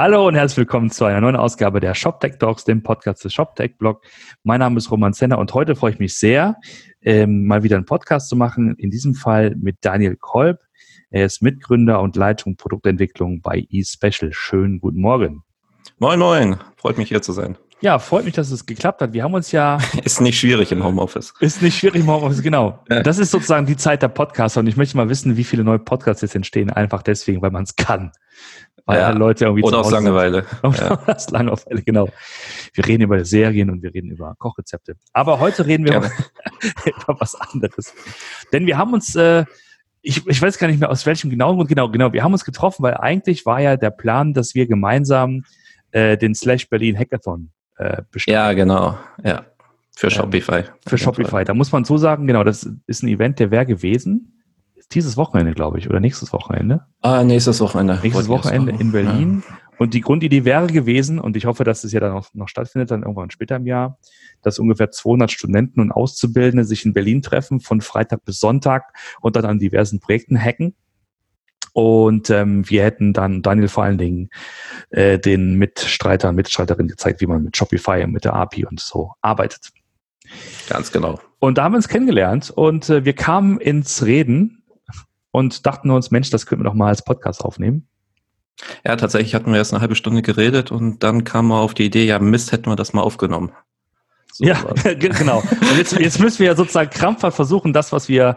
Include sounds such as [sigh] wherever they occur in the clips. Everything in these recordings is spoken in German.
Hallo und herzlich willkommen zu einer neuen Ausgabe der ShopTech Talks, dem Podcast des ShopTech Blog. Mein Name ist Roman Zenner und heute freue ich mich sehr, ähm, mal wieder einen Podcast zu machen. In diesem Fall mit Daniel Kolb. Er ist Mitgründer und Leitung Produktentwicklung bei eSpecial. Schönen guten Morgen. Moin, moin. Freut mich hier zu sein. Ja, freut mich, dass es geklappt hat. Wir haben uns ja. [laughs] Ist nicht schwierig im Homeoffice. Ist nicht schwierig im Homeoffice, genau. Das ist sozusagen die Zeit der Podcaster und ich möchte mal wissen, wie viele neue Podcasts jetzt entstehen, einfach deswegen, weil man es kann. Weil ja. Leute irgendwie Oder aus Langeweile. [laughs] Oder ja. aus Langeweile, genau. Wir reden über Serien und wir reden über Kochrezepte. Aber heute reden wir [laughs] über was anderes. Denn wir haben uns, äh, ich, ich weiß gar nicht mehr aus welchem genauen Grund, genau, genau, wir haben uns getroffen, weil eigentlich war ja der Plan, dass wir gemeinsam äh, den Slash Berlin Hackathon äh, bestimmt. Ja, genau. Ja. Für ähm, Shopify. Für Shopify. Da muss man so sagen, genau, das ist ein Event, der wäre gewesen. Dieses Wochenende, glaube ich, oder nächstes Wochenende. Ah, nächstes Wochenende. Nächstes Wochenende in Berlin. Ja. Und die Grundidee wäre gewesen, und ich hoffe, dass es ja dann noch, noch stattfindet, dann irgendwann später im Jahr, dass ungefähr 200 Studenten und Auszubildende sich in Berlin treffen, von Freitag bis Sonntag und dann an diversen Projekten hacken. Und ähm, wir hätten dann Daniel vor allen Dingen äh, den Mitstreitern, Mitstreiterinnen gezeigt, wie man mit Shopify und mit der API und so arbeitet. Ganz genau. Und da haben wir uns kennengelernt und äh, wir kamen ins Reden und dachten uns, Mensch, das könnten wir doch mal als Podcast aufnehmen. Ja, tatsächlich hatten wir erst eine halbe Stunde geredet und dann kam wir auf die Idee, ja Mist, hätten wir das mal aufgenommen. So ja, [laughs] genau. Und jetzt, jetzt müssen wir ja sozusagen krampfhaft versuchen, das, was wir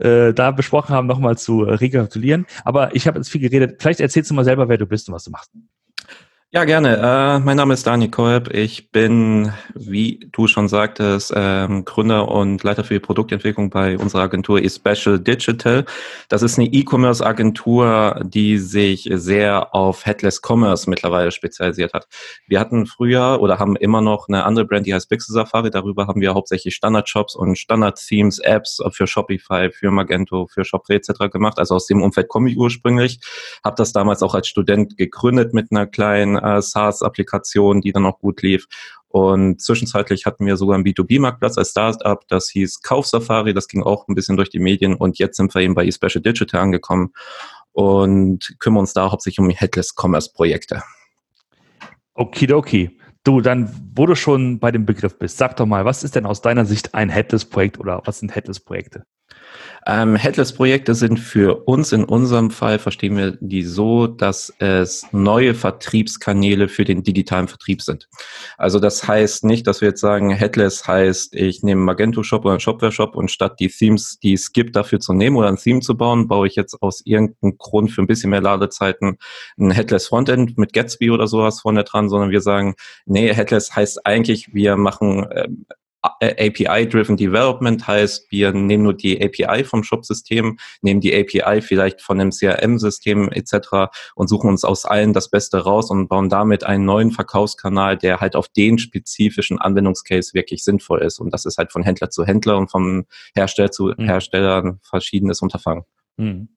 äh, da besprochen haben, nochmal zu äh, rekapitulieren. Aber ich habe jetzt viel geredet. Vielleicht erzählst du mal selber, wer du bist und was du machst. Ja, gerne. Äh, mein Name ist Daniel Kolb. Ich bin, wie du schon sagtest, ähm, Gründer und Leiter für die Produktentwicklung bei unserer Agentur eSpecial Digital. Das ist eine E-Commerce-Agentur, die sich sehr auf Headless Commerce mittlerweile spezialisiert hat. Wir hatten früher oder haben immer noch eine andere Brand, die heißt Pixel Safari. Darüber haben wir hauptsächlich Standard-Shops und Standard-Themes, Apps für Shopify, für Magento, für Shopre etc. gemacht. Also aus dem Umfeld komme ich ursprünglich. Habe das damals auch als Student gegründet mit einer kleinen äh, SaaS-Applikation, die dann auch gut lief. Und zwischenzeitlich hatten wir sogar einen B2B-Marktplatz als Startup, das hieß Kaufsafari, das ging auch ein bisschen durch die Medien und jetzt sind wir eben bei eSpecial Digital angekommen und kümmern uns da hauptsächlich um Headless Commerce Projekte. Okidoki. Du, dann, wo du schon bei dem Begriff bist, sag doch mal, was ist denn aus deiner Sicht ein Headless-Projekt oder was sind Headless-Projekte? Ähm, Headless-Projekte sind für uns in unserem Fall, verstehen wir die so, dass es neue Vertriebskanäle für den digitalen Vertrieb sind. Also das heißt nicht, dass wir jetzt sagen, Headless heißt, ich nehme Magento Shop oder Shopware Shop und statt die Themes, die es gibt, dafür zu nehmen oder ein Theme zu bauen, baue ich jetzt aus irgendeinem Grund für ein bisschen mehr Ladezeiten ein Headless Frontend mit Gatsby oder sowas vorne dran, sondern wir sagen, nee, Headless heißt eigentlich, wir machen ähm, API-Driven Development heißt, wir nehmen nur die API vom Shop-System, nehmen die API vielleicht von einem CRM-System etc. und suchen uns aus allen das Beste raus und bauen damit einen neuen Verkaufskanal, der halt auf den spezifischen Anwendungscase wirklich sinnvoll ist. Und das ist halt von Händler zu Händler und vom Hersteller zu mhm. Hersteller ein verschiedenes Unterfangen. Mhm.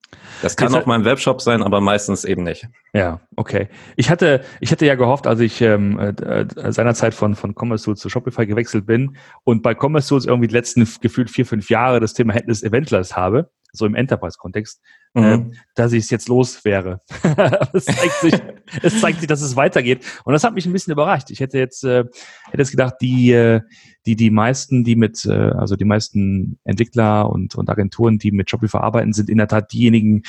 Das kann auch mal ein Webshop sein, aber meistens eben nicht. Ja, okay. Ich hatte, ich hatte ja gehofft, als ich ähm, äh, äh seinerzeit von, von Commerce Tools zu Shopify gewechselt bin und bei Commerce Tools irgendwie die letzten gefühlt vier, fünf Jahre das Thema Headless Eventless habe, so im Enterprise-Kontext, mhm. äh, dass ich es jetzt los wäre. [laughs] es, zeigt sich, [laughs] es zeigt sich, dass es weitergeht. Und das hat mich ein bisschen überrascht. Ich hätte jetzt, äh, hätte jetzt gedacht, die, äh, die, die meisten, die mit, äh, also die meisten Entwickler und, und Agenturen, die mit Shopify arbeiten, sind in der Tat diejenigen,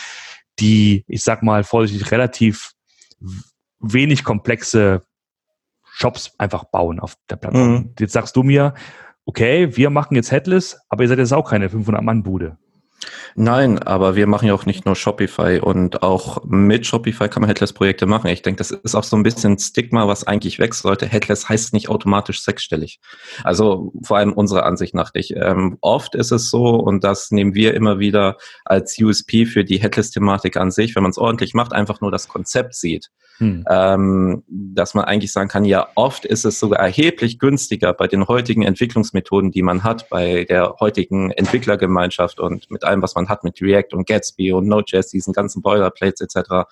die, ich sag mal vorsichtig, relativ wenig komplexe Shops einfach bauen auf der Plattform. Mhm. Jetzt sagst du mir, okay, wir machen jetzt Headless, aber ihr seid jetzt auch keine 500-Mann-Bude. Nein, aber wir machen ja auch nicht nur Shopify und auch mit Shopify kann man Headless-Projekte machen. Ich denke, das ist auch so ein bisschen Stigma, was eigentlich weg sollte. Headless heißt nicht automatisch sechsstellig. Also vor allem unserer Ansicht nach nicht. Ähm, oft ist es so, und das nehmen wir immer wieder als USP für die Headless-Thematik an sich, wenn man es ordentlich macht, einfach nur das Konzept sieht hm. Ähm, dass man eigentlich sagen kann, ja, oft ist es sogar erheblich günstiger bei den heutigen Entwicklungsmethoden, die man hat, bei der heutigen Entwicklergemeinschaft und mit allem, was man hat mit React und Gatsby und Node.js, diesen ganzen Boilerplates etc.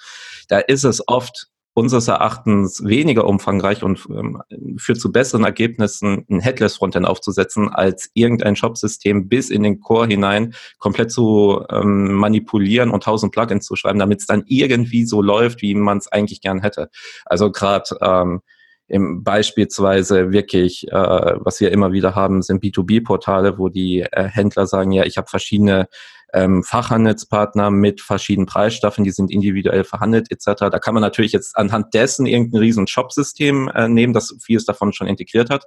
Da ist es oft unseres Erachtens weniger umfangreich und ähm, führt zu besseren Ergebnissen, ein Headless Frontend aufzusetzen, als irgendein Shop-System bis in den Core hinein komplett zu ähm, manipulieren und tausend Plugins zu schreiben, damit es dann irgendwie so läuft, wie man es eigentlich gern hätte. Also gerade ähm, im beispielsweise wirklich, äh, was wir immer wieder haben, sind B2B-Portale, wo die äh, Händler sagen, ja, ich habe verschiedene ähm, Fachhandelspartner mit verschiedenen Preisstaffeln, die sind individuell verhandelt etc. Da kann man natürlich jetzt anhand dessen irgendein riesen Shop-System äh, nehmen, das vieles davon schon integriert hat.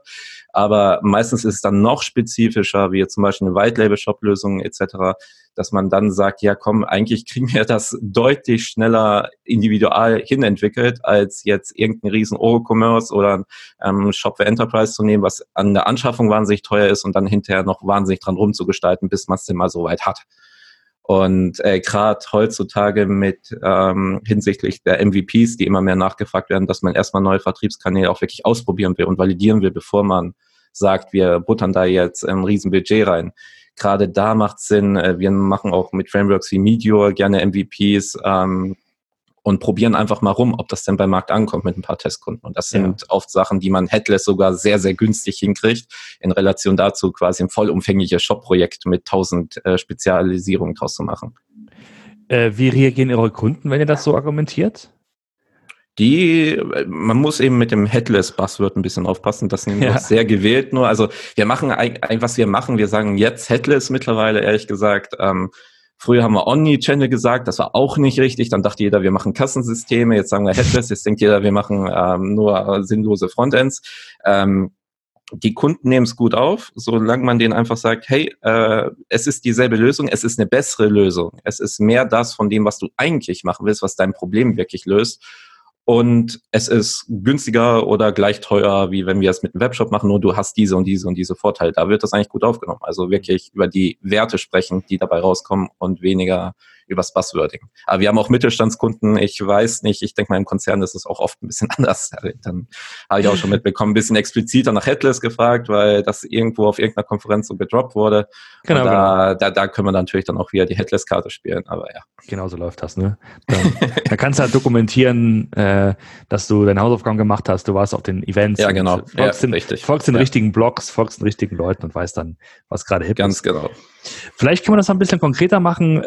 Aber meistens ist es dann noch spezifischer, wie zum Beispiel eine White-Label-Shop-Lösung etc., dass man dann sagt, ja komm, eigentlich kriegen wir das deutlich schneller individual hinentwickelt, als jetzt irgendein riesen Oro-Commerce oder ähm, Shop für Enterprise zu nehmen, was an der Anschaffung wahnsinnig teuer ist und dann hinterher noch wahnsinnig dran rumzugestalten, bis man es denn mal so weit hat. Und äh, gerade heutzutage mit ähm, hinsichtlich der MVPs, die immer mehr nachgefragt werden, dass man erstmal neue Vertriebskanäle auch wirklich ausprobieren will und validieren will, bevor man sagt, wir buttern da jetzt ein Riesenbudget rein. Gerade da macht Sinn. Äh, wir machen auch mit Frameworks wie Meteor gerne MVPs, ähm, und probieren einfach mal rum, ob das denn beim Markt ankommt mit ein paar Testkunden. Und das sind ja. oft Sachen, die man Headless sogar sehr, sehr günstig hinkriegt, in Relation dazu quasi ein vollumfängliches Shop-Projekt mit tausend äh, Spezialisierungen draus zu machen. Äh, wie reagieren Ihre Kunden, wenn ihr das so argumentiert? die, man muss eben mit dem Headless-Buzzword ein bisschen aufpassen, das ist ja. sehr gewählt nur. Also wir machen was wir machen, wir sagen jetzt Headless mittlerweile, ehrlich gesagt. Ähm, Früher haben wir Omni-Channel gesagt, das war auch nicht richtig. Dann dachte jeder, wir machen Kassensysteme. Jetzt sagen wir Headless. Jetzt denkt jeder, wir machen ähm, nur sinnlose Frontends. Ähm, die Kunden nehmen es gut auf, solange man denen einfach sagt, hey, äh, es ist dieselbe Lösung, es ist eine bessere Lösung. Es ist mehr das von dem, was du eigentlich machen willst, was dein Problem wirklich löst und es ist günstiger oder gleich teuer, wie wenn wir es mit einem Webshop machen, nur du hast diese und diese und diese Vorteile. Da wird das eigentlich gut aufgenommen. Also wirklich über die Werte sprechen, die dabei rauskommen und weniger übers Buzzwording. Aber wir haben auch Mittelstandskunden. Ich weiß nicht, ich denke mal im Konzern ist es auch oft ein bisschen [laughs] anders. Dann habe ich auch schon mitbekommen, ein bisschen expliziter nach Headless gefragt, weil das irgendwo auf irgendeiner Konferenz so gedroppt wurde. Genau, da, genau. da, da können wir natürlich dann auch wieder die Headless-Karte spielen. Aber ja. Genau so läuft das, ne? Dann, da kannst du halt dokumentieren, äh, dass du deine Hausaufgaben gemacht hast, du warst auf den Events. Ja, genau. Folgst, ja, den, richtig. folgst den ja. richtigen Blogs, folgst den richtigen Leuten und weißt dann, was gerade hip Ganz ist. Ganz genau. Vielleicht können wir das ein bisschen konkreter machen.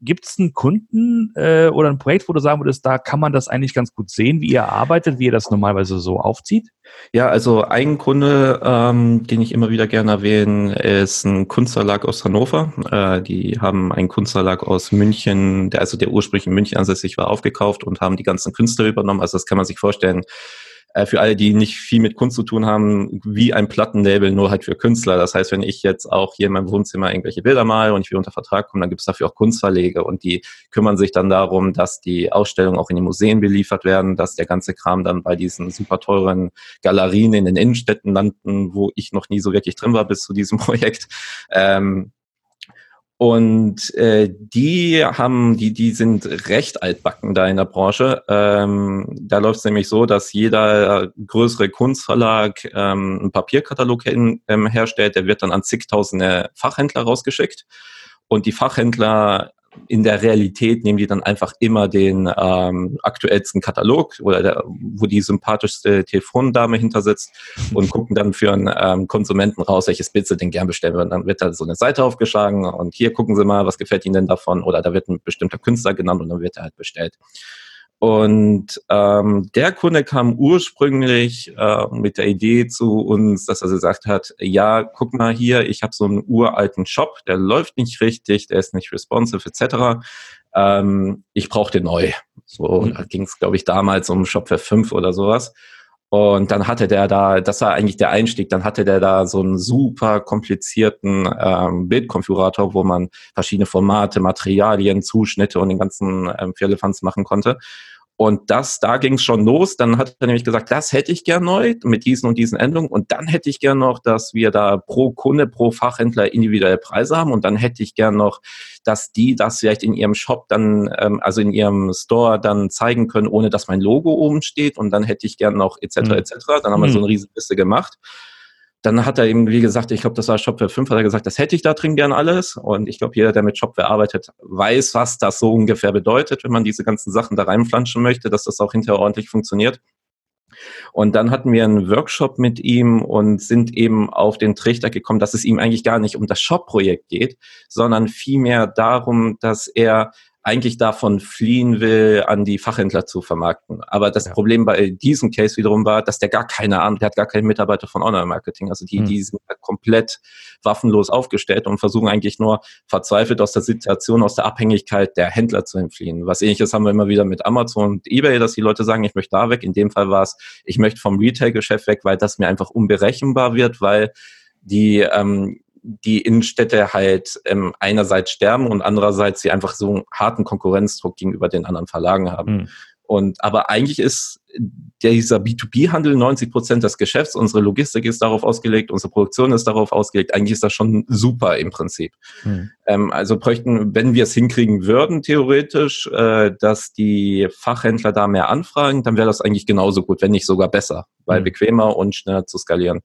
Gibt es einen Kunden äh, oder ein Projekt, wo du sagen würdest, da kann man das eigentlich ganz gut sehen, wie ihr arbeitet, wie ihr das normalerweise so aufzieht? Ja, also ein Kunde, ähm, den ich immer wieder gerne erwähne, ist ein Kunstverlag aus Hannover. Äh, die haben einen Kunstverlag aus München, der also der ursprünglich in München ansässig war, aufgekauft und haben die ganzen Künstler übernommen. Also das kann man sich vorstellen, äh, für alle, die nicht viel mit Kunst zu tun haben, wie ein Plattenlabel, nur halt für Künstler. Das heißt, wenn ich jetzt auch hier in meinem Wohnzimmer irgendwelche Bilder male und ich will unter Vertrag kommen, dann gibt es dafür auch Kunstverlege und die kümmern sich dann darum, dass die Ausstellungen auch in die Museen beliefert werden, dass der ganze Kram dann bei diesen super teuren Galerien in den Innenstädten landen, wo ich noch nie so wirklich drin war bis zu diesem [laughs] Projekt. Ähm, und äh, die haben, die, die sind recht altbacken da in der Branche. Ähm, da läuft es nämlich so, dass jeder größere Kunstverlag ähm, einen Papierkatalog hin, ähm, herstellt, der wird dann an zigtausende Fachhändler rausgeschickt. Und die Fachhändler in der Realität nehmen die dann einfach immer den ähm, aktuellsten Katalog oder der, wo die sympathischste Telefondame hinter sitzt [laughs] und gucken dann für einen ähm, Konsumenten raus, welches Bild sie denn gern bestellen würden. Dann wird da so eine Seite aufgeschlagen und hier gucken sie mal, was gefällt ihnen denn davon oder da wird ein bestimmter Künstler genannt und dann wird er halt bestellt. Und ähm, der Kunde kam ursprünglich äh, mit der Idee zu uns, dass er gesagt hat, ja, guck mal hier, ich habe so einen uralten Shop, der läuft nicht richtig, der ist nicht responsive etc. Ähm, ich brauche den neu. So, mhm. da ging es, glaube ich, damals um Shopware 5 oder sowas. Und dann hatte der da, das war eigentlich der Einstieg, dann hatte der da so einen super komplizierten ähm, Bildkonfigurator, wo man verschiedene Formate, Materialien, Zuschnitte und den ganzen ähm, Firlefanz machen konnte. Und das, da ging es schon los. Dann hat er nämlich gesagt, das hätte ich gern neu mit diesen und diesen Änderungen. Und dann hätte ich gern noch, dass wir da pro Kunde, pro Fachhändler individuelle Preise haben. Und dann hätte ich gern noch, dass die das vielleicht in ihrem Shop dann, ähm, also in ihrem Store dann zeigen können, ohne dass mein Logo oben steht. Und dann hätte ich gern noch etc. Mhm. etc. Dann haben wir mhm. so eine Riesenliste gemacht. Dann hat er eben, wie gesagt, ich glaube, das war Shopware 5, hat er gesagt, das hätte ich da drin gern alles. Und ich glaube, jeder, der mit Shopware arbeitet, weiß, was das so ungefähr bedeutet, wenn man diese ganzen Sachen da reinflanschen möchte, dass das auch hinterher ordentlich funktioniert. Und dann hatten wir einen Workshop mit ihm und sind eben auf den Trichter gekommen, dass es ihm eigentlich gar nicht um das Shop-Projekt geht, sondern vielmehr darum, dass er eigentlich davon fliehen will, an die Fachhändler zu vermarkten. Aber das ja. Problem bei diesem Case wiederum war, dass der gar keine Ahnung, der hat gar keinen Mitarbeiter von Online-Marketing. Also die, mhm. die sind halt komplett waffenlos aufgestellt und versuchen eigentlich nur verzweifelt aus der Situation, aus der Abhängigkeit der Händler zu entfliehen. Was ähnliches haben wir immer wieder mit Amazon und eBay, dass die Leute sagen, ich möchte da weg. In dem Fall war es, ich möchte vom Retail-Geschäft weg, weil das mir einfach unberechenbar wird, weil die ähm, die Innenstädte halt ähm, einerseits sterben und andererseits sie einfach so einen harten Konkurrenzdruck gegenüber den anderen Verlagen haben. Mhm. Und aber eigentlich ist dieser B2B-Handel 90 Prozent des Geschäfts. Unsere Logistik ist darauf ausgelegt, unsere Produktion ist darauf ausgelegt. Eigentlich ist das schon super im Prinzip. Mhm. Ähm, also bräuchten, wenn wir es hinkriegen würden, theoretisch, äh, dass die Fachhändler da mehr anfragen, dann wäre das eigentlich genauso gut, wenn nicht sogar besser, weil mhm. bequemer und schneller zu skalieren.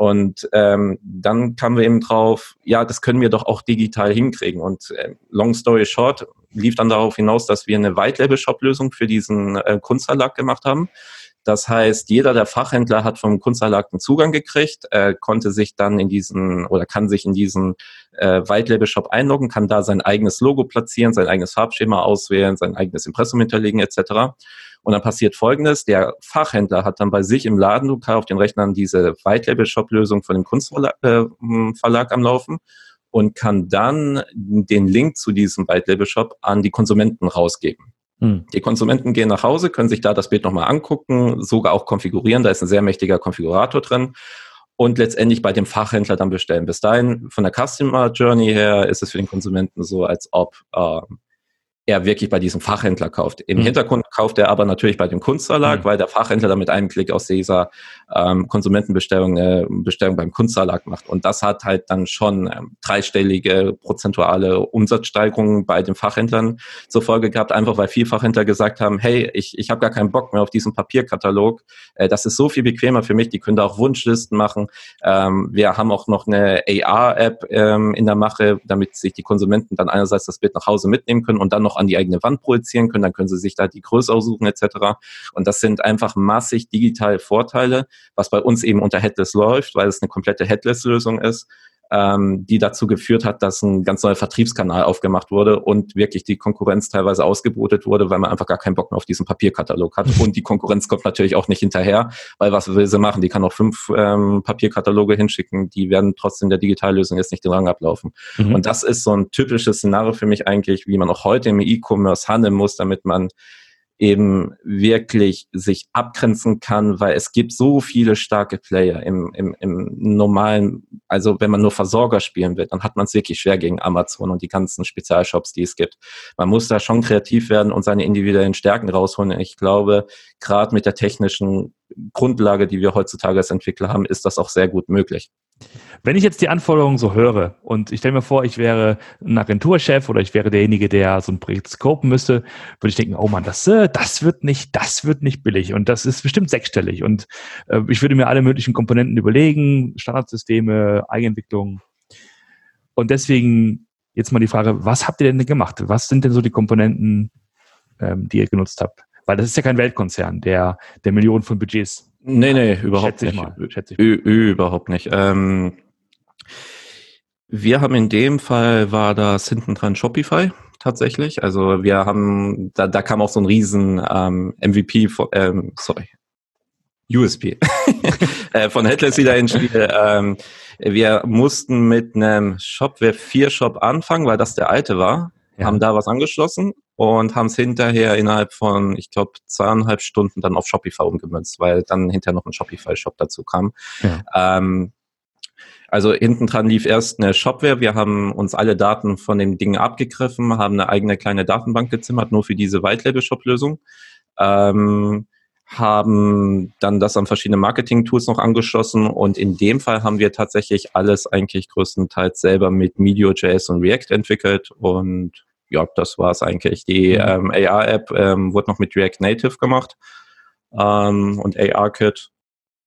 Und ähm, dann kamen wir eben drauf, ja, das können wir doch auch digital hinkriegen. Und äh, long story short lief dann darauf hinaus, dass wir eine White-Label-Shop-Lösung für diesen äh, Kunstverlag gemacht haben. Das heißt, jeder der Fachhändler hat vom Kunstverlag einen Zugang gekriegt, äh, konnte sich dann in diesen oder kann sich in diesen äh, White Label Shop einloggen, kann da sein eigenes Logo platzieren, sein eigenes Farbschema auswählen, sein eigenes Impressum hinterlegen etc. Und dann passiert Folgendes, der Fachhändler hat dann bei sich im Ladenlokal auf den Rechnern diese White-Label-Shop-Lösung von dem Kunstverlag äh, Verlag am Laufen und kann dann den Link zu diesem White-Label-Shop an die Konsumenten rausgeben. Hm. Die Konsumenten gehen nach Hause, können sich da das Bild nochmal angucken, sogar auch konfigurieren. Da ist ein sehr mächtiger Konfigurator drin und letztendlich bei dem Fachhändler dann bestellen. Bis dahin, von der Customer Journey her, ist es für den Konsumenten so, als ob äh, er wirklich bei diesem Fachhändler kauft. Im mhm. Hintergrund kauft er aber natürlich bei dem Kunstverlag, mhm. weil der Fachhändler dann mit einem Klick aus dieser ähm, Konsumentenbestellung eine Bestellung beim Kunstverlag macht. Und das hat halt dann schon ähm, dreistellige prozentuale Umsatzsteigerungen bei den Fachhändlern zur Folge gehabt, einfach weil viele Fachhändler gesagt haben, hey, ich, ich habe gar keinen Bock mehr auf diesen Papierkatalog. Äh, das ist so viel bequemer für mich, die können da auch Wunschlisten machen. Ähm, wir haben auch noch eine AR-App ähm, in der Mache, damit sich die Konsumenten dann einerseits das Bild nach Hause mitnehmen können und dann noch an die eigene Wand projizieren können, dann können sie sich da die Größe aussuchen etc. Und das sind einfach massig digitale Vorteile, was bei uns eben unter Headless läuft, weil es eine komplette Headless-Lösung ist ähm, die dazu geführt hat, dass ein ganz neuer Vertriebskanal aufgemacht wurde und wirklich die Konkurrenz teilweise ausgebotet wurde, weil man einfach gar keinen Bock mehr auf diesen Papierkatalog hat. [laughs] Und die Konkurrenz kommt natürlich auch nicht hinterher, weil was will sie machen? Die kann auch fünf ähm, Papierkataloge hinschicken, die werden trotzdem der Digitallösung jetzt nicht den Rang ablaufen. Mhm. Und das ist so ein typisches Szenario für mich eigentlich, wie man auch heute im E-Commerce handeln muss, damit man eben wirklich sich abgrenzen kann, weil es gibt so viele starke Player im, im, im normalen, also wenn man nur Versorger spielen will, dann hat man es wirklich schwer gegen Amazon und die ganzen Spezialshops, die es gibt. Man muss da schon kreativ werden und seine individuellen Stärken rausholen. Ich glaube, gerade mit der technischen Grundlage, die wir heutzutage als Entwickler haben, ist das auch sehr gut möglich. Wenn ich jetzt die Anforderungen so höre und ich stelle mir vor, ich wäre ein Agenturchef oder ich wäre derjenige, der so ein Projekt scopen müsste, würde ich denken, oh man, das, äh, das wird nicht, das wird nicht billig und das ist bestimmt sechsstellig und äh, ich würde mir alle möglichen Komponenten überlegen, Standardsysteme, Eigenentwicklung und deswegen jetzt mal die Frage, was habt ihr denn gemacht? Was sind denn so die Komponenten, ähm, die ihr genutzt habt? Weil das ist ja kein Weltkonzern, der, der Millionen von Budgets. Nee, nee, überhaupt nicht. Mal, schätze ich mal. Überhaupt nicht. Ähm, wir haben in dem Fall war das hinten dran Shopify tatsächlich. Also wir haben, da, da kam auch so ein riesen ähm, MVP, von, ähm, sorry, USP [laughs] äh, von Headless wieder ins Spiel. Ähm, wir mussten mit einem Shopware 4 Shop anfangen, weil das der alte war ja. haben da was angeschlossen und haben es hinterher innerhalb von, ich glaube, zweieinhalb Stunden dann auf Shopify umgemünzt, weil dann hinterher noch ein Shopify-Shop dazu kam. Ja. Ähm, also hinten dran lief erst eine Shopware. Wir haben uns alle Daten von dem Ding abgegriffen, haben eine eigene kleine Datenbank gezimmert, nur für diese White-Label-Shop-Lösung. Ähm, haben dann das an verschiedene Marketing-Tools noch angeschlossen und in dem Fall haben wir tatsächlich alles eigentlich größtenteils selber mit Medio.js und React entwickelt und ja, das war es eigentlich. Die mhm. ähm, AR-App ähm, wurde noch mit React Native gemacht ähm, und AR-Kit.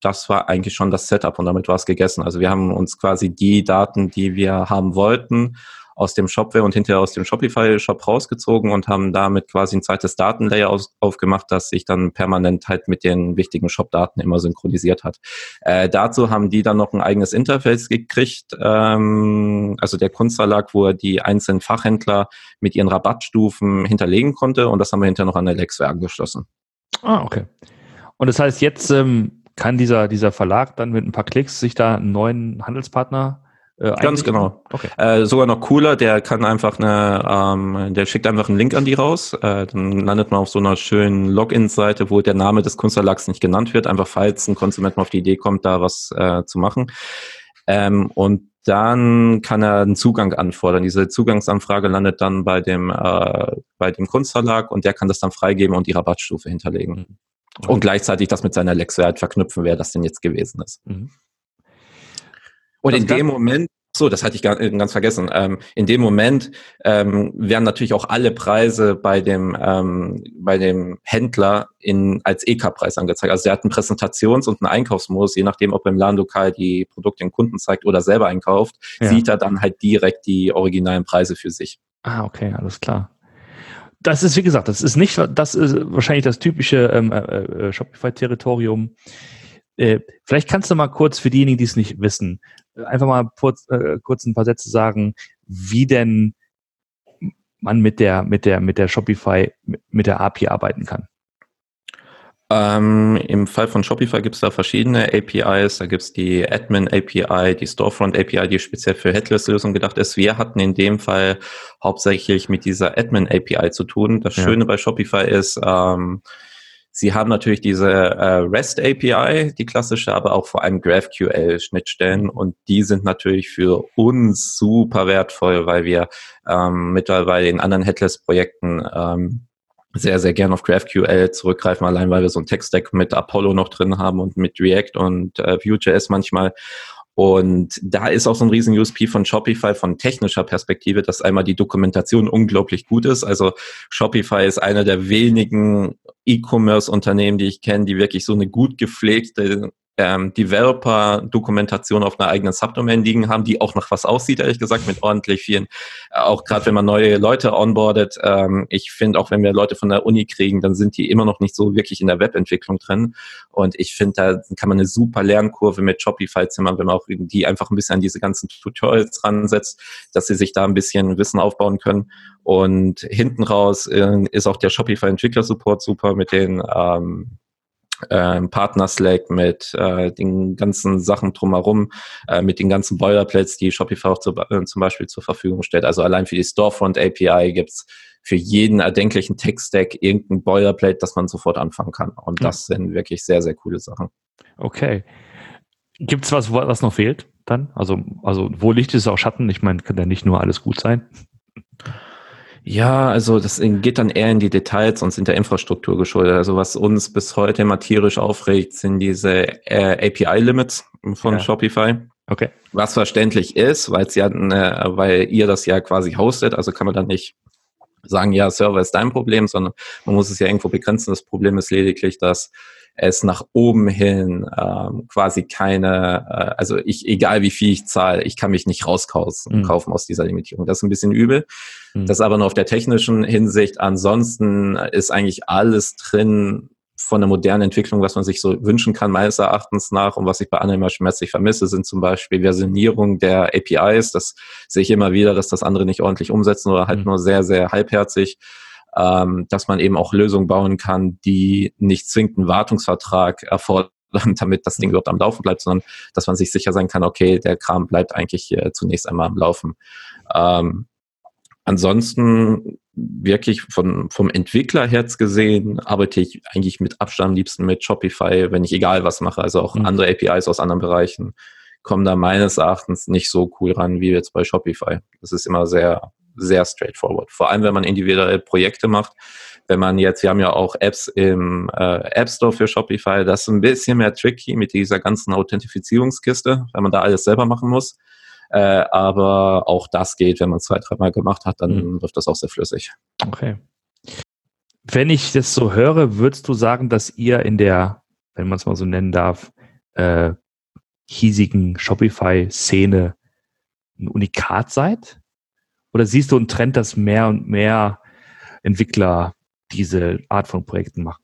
das war eigentlich schon das Setup und damit war es gegessen. Also wir haben uns quasi die Daten, die wir haben wollten, aus dem Shopware und hinterher aus dem Shopify-Shop rausgezogen und haben damit quasi ein zweites Datenlayer aus, aufgemacht, das sich dann permanent halt mit den wichtigen Shop-Daten immer synchronisiert hat. Äh, dazu haben die dann noch ein eigenes Interface gekriegt, ähm, also der Kunstverlag, wo er die einzelnen Fachhändler mit ihren Rabattstufen hinterlegen konnte und das haben wir hinterher noch an der Lexware angeschlossen. Ah, okay. Und das heißt, jetzt ähm, kann dieser, dieser Verlag dann mit ein paar Klicks sich da einen neuen Handelspartner äh, Ganz genau. Okay. Äh, sogar noch cooler, der kann einfach eine, ähm, der schickt einfach einen Link an die raus. Äh, dann landet man auf so einer schönen Login-Seite, wo der Name des Kunstverlags nicht genannt wird, einfach falls ein Konsument mal auf die Idee kommt, da was äh, zu machen. Ähm, und dann kann er einen Zugang anfordern. Diese Zugangsanfrage landet dann bei dem, äh, bei dem Kunstverlag und der kann das dann freigeben und die Rabattstufe hinterlegen. Mhm. Und gleichzeitig das mit seiner Lex-Wert verknüpfen, wer das denn jetzt gewesen ist. Mhm. Und das in dem Moment, so, das hatte ich ganz vergessen. Ähm, in dem Moment ähm, werden natürlich auch alle Preise bei dem ähm, bei dem Händler in als EK-Preis angezeigt. Also der hat einen Präsentations- und einen Einkaufsmodus, je nachdem, ob er im Ladenlokal die Produkte den Kunden zeigt oder selber einkauft, ja. sieht er dann halt direkt die originalen Preise für sich. Ah, okay, alles klar. Das ist wie gesagt, das ist nicht, das ist wahrscheinlich das typische ähm, äh, äh Shopify-Territorium. Äh, vielleicht kannst du mal kurz für diejenigen, die es nicht wissen, einfach mal kurz, äh, kurz ein paar Sätze sagen, wie denn man mit der, mit der, mit der Shopify, mit der API arbeiten kann. Ähm, Im Fall von Shopify gibt es da verschiedene APIs. Da gibt es die Admin API, die Storefront API, die speziell für Headless-Lösungen gedacht ist. Wir hatten in dem Fall hauptsächlich mit dieser Admin API zu tun. Das ja. Schöne bei Shopify ist, ähm, Sie haben natürlich diese äh, REST API, die klassische, aber auch vor allem GraphQL Schnittstellen und die sind natürlich für uns super wertvoll, weil wir ähm, mittlerweile in anderen Headless Projekten ähm, sehr, sehr gern auf GraphQL zurückgreifen, allein weil wir so ein Tech-Stack mit Apollo noch drin haben und mit React und äh, Vue.js manchmal. Und da ist auch so ein riesen USP von Shopify von technischer Perspektive, dass einmal die Dokumentation unglaublich gut ist. Also Shopify ist einer der wenigen E-Commerce-Unternehmen, die ich kenne, die wirklich so eine gut gepflegte ähm, Developer-Dokumentation auf einer eigenen Subdomain liegen haben, die auch noch was aussieht, ehrlich gesagt, mit ordentlich vielen, äh, auch gerade wenn man neue Leute onboardet. Ähm, ich finde, auch wenn wir Leute von der Uni kriegen, dann sind die immer noch nicht so wirklich in der Webentwicklung drin. Und ich finde, da kann man eine super Lernkurve mit Shopify zimmern, wenn man auch die einfach ein bisschen an diese ganzen Tutorials ransetzt, dass sie sich da ein bisschen Wissen aufbauen können. Und hinten raus äh, ist auch der Shopify Entwickler Support super mit den ähm, äh, Partner-Slack mit äh, den ganzen Sachen drumherum, äh, mit den ganzen Boilerplates, die Shopify auch zu, äh, zum Beispiel zur Verfügung stellt. Also allein für die Storefront API gibt's für jeden erdenklichen Tech-Stack irgendein Boilerplate, das man sofort anfangen kann. Und ja. das sind wirklich sehr, sehr coole Sachen. Okay. Gibt's was, was noch fehlt dann? Also, also wo Licht ist auch Schatten? Ich meine, kann ja nicht nur alles gut sein. Ja, also das geht dann eher in die Details und sind der Infrastruktur geschuldet. Also was uns bis heute immer tierisch aufregt, sind diese äh, API-Limits von ja. Shopify. Okay. Was verständlich ist, weil ja, äh, weil ihr das ja quasi hostet, also kann man dann nicht sagen, ja, Server ist dein Problem, sondern man muss es ja irgendwo begrenzen. Das Problem ist lediglich, dass es nach oben hin ähm, quasi keine, äh, also ich, egal wie viel ich zahle, ich kann mich nicht rauskaufen mhm. kaufen aus dieser Limitierung. Das ist ein bisschen übel. Mhm. Das aber nur auf der technischen Hinsicht. Ansonsten ist eigentlich alles drin von der modernen Entwicklung, was man sich so wünschen kann, meines Erachtens nach. Und was ich bei anderen immer schmerzlich vermisse, sind zum Beispiel Versionierung der APIs. Das sehe ich immer wieder, dass das andere nicht ordentlich umsetzen oder halt mhm. nur sehr, sehr halbherzig ähm, dass man eben auch Lösungen bauen kann, die nicht zwingend einen Wartungsvertrag erfordern, [laughs] damit das Ding überhaupt am Laufen bleibt, sondern dass man sich sicher sein kann, okay, der Kram bleibt eigentlich äh, zunächst einmal am Laufen. Ähm, ansonsten wirklich von, vom Entwicklerherz gesehen arbeite ich eigentlich mit Abstand am liebsten mit Shopify, wenn ich egal was mache, also auch mhm. andere APIs aus anderen Bereichen kommen da meines Erachtens nicht so cool ran wie jetzt bei Shopify. Das ist immer sehr sehr straightforward. Vor allem, wenn man individuelle Projekte macht. Wenn man jetzt, wir haben ja auch Apps im äh, App Store für Shopify, das ist ein bisschen mehr tricky mit dieser ganzen Authentifizierungskiste, wenn man da alles selber machen muss. Äh, aber auch das geht, wenn man zwei, dreimal gemacht hat, dann mhm. läuft das auch sehr flüssig. Okay. Wenn ich das so höre, würdest du sagen, dass ihr in der, wenn man es mal so nennen darf, äh, hiesigen Shopify-Szene ein Unikat seid? Oder siehst du einen Trend, dass mehr und mehr Entwickler diese Art von Projekten machen?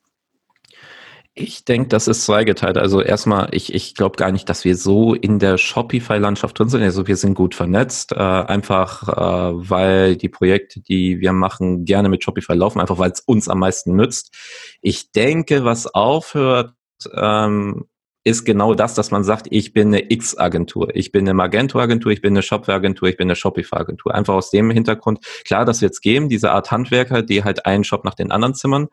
Ich denke, das ist zweigeteilt. Also erstmal, ich, ich glaube gar nicht, dass wir so in der Shopify-Landschaft drin sind. Also wir sind gut vernetzt, äh, einfach äh, weil die Projekte, die wir machen, gerne mit Shopify laufen, einfach weil es uns am meisten nützt. Ich denke, was aufhört, ähm, ist genau das, dass man sagt, ich bin eine X-Agentur, ich bin eine Magento-Agentur, ich bin eine Shopware-Agentur, ich bin eine Shopify-Agentur. Einfach aus dem Hintergrund, klar, das wird es geben, diese Art Handwerker, die halt einen Shop nach den anderen zimmern.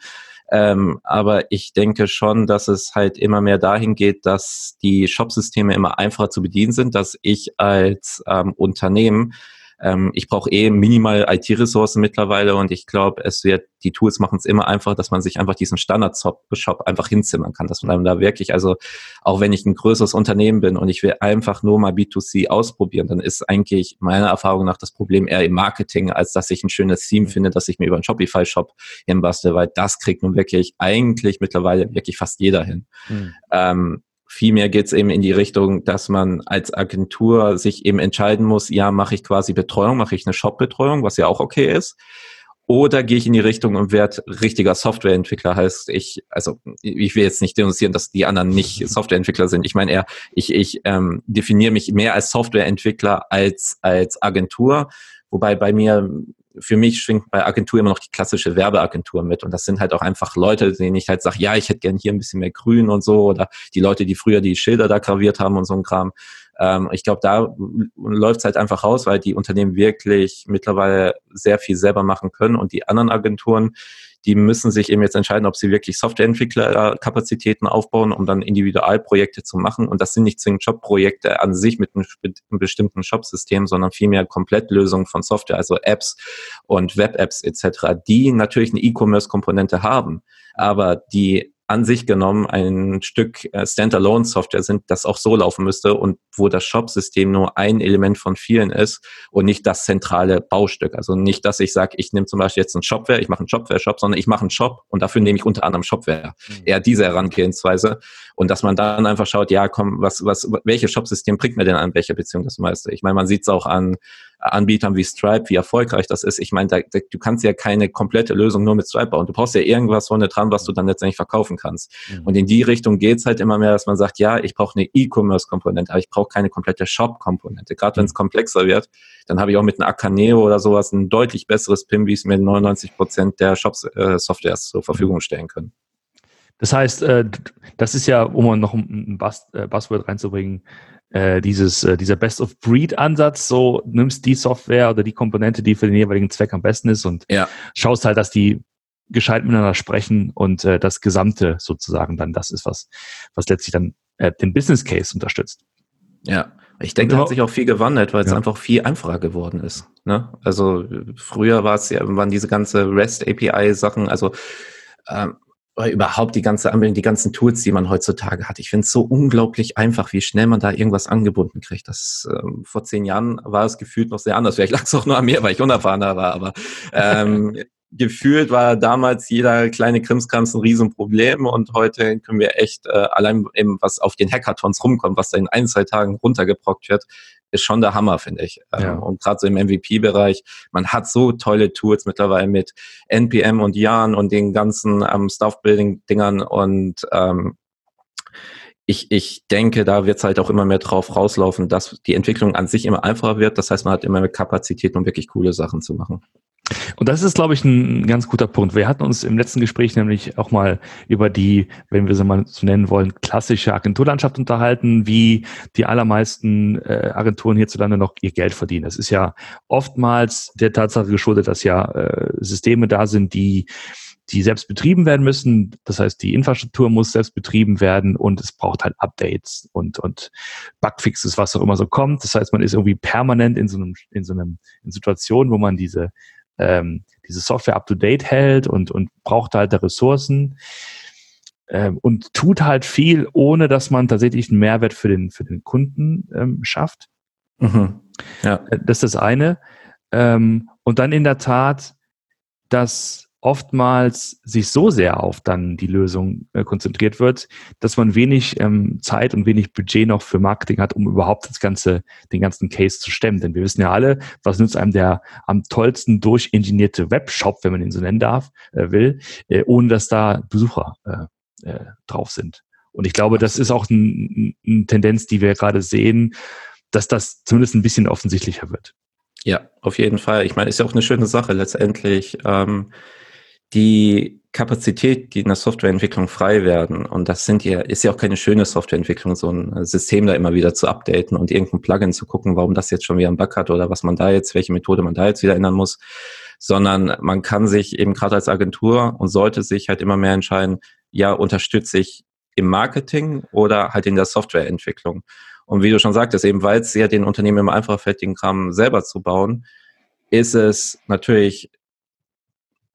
Ähm, aber ich denke schon, dass es halt immer mehr dahin geht, dass die Shopsysteme immer einfacher zu bedienen sind, dass ich als ähm, Unternehmen ähm, ich brauche eh minimal IT-Ressourcen mittlerweile und ich glaube, es wird, die Tools machen es immer einfacher, dass man sich einfach diesen Standard-Shop einfach hinzimmern kann, dass man da wirklich, also auch wenn ich ein größeres Unternehmen bin und ich will einfach nur mal B2C ausprobieren, dann ist eigentlich meiner Erfahrung nach das Problem eher im Marketing, als dass ich ein schönes Theme finde, dass ich mir über einen Shopify-Shop hinbastel, weil das kriegt nun wirklich eigentlich mittlerweile wirklich fast jeder hin. Mhm. Ähm, Vielmehr geht es eben in die Richtung, dass man als Agentur sich eben entscheiden muss, ja, mache ich quasi Betreuung, mache ich eine Shop-Betreuung, was ja auch okay ist. Oder gehe ich in die Richtung und werde richtiger Softwareentwickler, heißt ich, also ich will jetzt nicht denunzieren, dass die anderen nicht [laughs] Softwareentwickler sind. Ich meine eher, ich, ich ähm, definiere mich mehr als Softwareentwickler als als Agentur, wobei bei mir für mich schwingt bei Agentur immer noch die klassische Werbeagentur mit. Und das sind halt auch einfach Leute, denen ich halt sage, ja, ich hätte gern hier ein bisschen mehr Grün und so. Oder die Leute, die früher die Schilder da graviert haben und so ein Kram. Ähm, ich glaube, da läuft es halt einfach raus, weil die Unternehmen wirklich mittlerweile sehr viel selber machen können und die anderen Agenturen, die müssen sich eben jetzt entscheiden, ob sie wirklich Softwareentwicklerkapazitäten aufbauen, um dann Individualprojekte zu machen. Und das sind nicht zwingend Jobprojekte an sich mit einem, einem bestimmten Shopsystem, sondern vielmehr Komplettlösungen von Software, also Apps und Web-Apps etc., die natürlich eine E-Commerce-Komponente haben, aber die an sich genommen ein Stück äh, Standalone-Software sind, das auch so laufen müsste und wo das Shop-System nur ein Element von vielen ist und nicht das zentrale Baustück. Also nicht, dass ich sage, ich nehme zum Beispiel jetzt einen Shopware, ich mache einen Shopware-Shop, sondern ich mache einen Shop und dafür nehme ich unter anderem Shopware. Mhm. Eher diese Herangehensweise und dass man dann einfach schaut, ja, komm, was, was, welches Shop-System bringt mir denn an welcher Beziehung das meiste? Ich meine, man sieht es auch an Anbietern wie Stripe, wie erfolgreich das ist. Ich meine, da, da, du kannst ja keine komplette Lösung nur mit Stripe bauen. Du brauchst ja irgendwas vorne dran, was du dann letztendlich verkaufen kannst. Mhm. Und in die Richtung geht's halt immer mehr, dass man sagt, ja, ich brauche eine E-Commerce-Komponente, aber ich brauche keine komplette Shop-Komponente. Gerade wenn es mhm. komplexer wird, dann habe ich auch mit einem Akaneo oder sowas ein deutlich besseres PIM, wie es mir 99 Prozent der Shops-Softwares äh, zur Verfügung stellen können. Das heißt, äh, das ist ja, um noch ein äh, Buzzword reinzubringen, äh, dieses, äh, dieser Best-of-Breed-Ansatz, so nimmst die Software oder die Komponente, die für den jeweiligen Zweck am besten ist und ja. schaust halt, dass die gescheit miteinander sprechen und äh, das Gesamte sozusagen dann das ist, was, was letztlich dann äh, den Business Case unterstützt. Ja, ich denke, da hat sich auch viel gewandelt, weil es ja. einfach viel einfacher geworden ist. Ne? Also früher war es ja, waren diese ganze REST API Sachen, also ähm, oder überhaupt die ganze Anwendung, die ganzen Tools, die man heutzutage hat. Ich finde es so unglaublich einfach, wie schnell man da irgendwas angebunden kriegt. Das ähm, vor zehn Jahren war es gefühlt noch sehr anders. Vielleicht lag es auch nur an mir, weil ich unerfahrener war, aber ähm, [laughs] gefühlt war damals jeder kleine Krimskrams ein Riesenproblem und heute können wir echt äh, allein eben was auf den Hackathons rumkommt, was da in ein, zwei Tagen runtergeprockt wird, ist schon der Hammer, finde ich. Ähm, ja. Und gerade so im MVP-Bereich, man hat so tolle Tools mittlerweile mit NPM und Yarn und den ganzen ähm, Stuff-Building-Dingern und ähm, ich, ich denke, da wird es halt auch immer mehr drauf rauslaufen, dass die Entwicklung an sich immer einfacher wird. Das heißt, man hat immer mehr Kapazität, um wirklich coole Sachen zu machen. Und das ist, glaube ich, ein ganz guter Punkt. Wir hatten uns im letzten Gespräch nämlich auch mal über die, wenn wir sie mal so nennen wollen, klassische Agenturlandschaft unterhalten, wie die allermeisten äh, Agenturen hierzulande noch ihr Geld verdienen. Es ist ja oftmals der Tatsache geschuldet, dass ja äh, Systeme da sind, die die selbst betrieben werden müssen. Das heißt, die Infrastruktur muss selbst betrieben werden und es braucht halt Updates und, und Bugfixes, was auch immer so kommt. Das heißt, man ist irgendwie permanent in so einem, in so einem, in Situationen, wo man diese ähm, diese Software up-to-date hält und, und braucht halt da Ressourcen ähm, und tut halt viel, ohne dass man tatsächlich einen Mehrwert für den, für den Kunden ähm, schafft. Mhm. Ja. Äh, das ist das eine. Ähm, und dann in der Tat, dass oftmals sich so sehr auf dann die Lösung äh, konzentriert wird, dass man wenig ähm, Zeit und wenig Budget noch für Marketing hat, um überhaupt das ganze, den ganzen Case zu stemmen. Denn wir wissen ja alle, was nützt einem der am tollsten durchingenierte Webshop, wenn man ihn so nennen darf, äh, will, äh, ohne dass da Besucher äh, äh, drauf sind. Und ich glaube, das ist auch eine ein Tendenz, die wir gerade sehen, dass das zumindest ein bisschen offensichtlicher wird. Ja, auf jeden Fall. Ich meine, ist ja auch eine schöne Sache letztendlich. Ähm, die Kapazität, die in der Softwareentwicklung frei werden, und das sind ja, ist ja auch keine schöne Softwareentwicklung, so ein System da immer wieder zu updaten und irgendein Plugin zu gucken, warum das jetzt schon wieder einen Bug hat oder was man da jetzt, welche Methode man da jetzt wieder ändern muss, sondern man kann sich eben gerade als Agentur und sollte sich halt immer mehr entscheiden, ja, unterstütze ich im Marketing oder halt in der Softwareentwicklung. Und wie du schon sagtest, eben weil es ja den Unternehmen immer einfacher fällt, den Kram selber zu bauen, ist es natürlich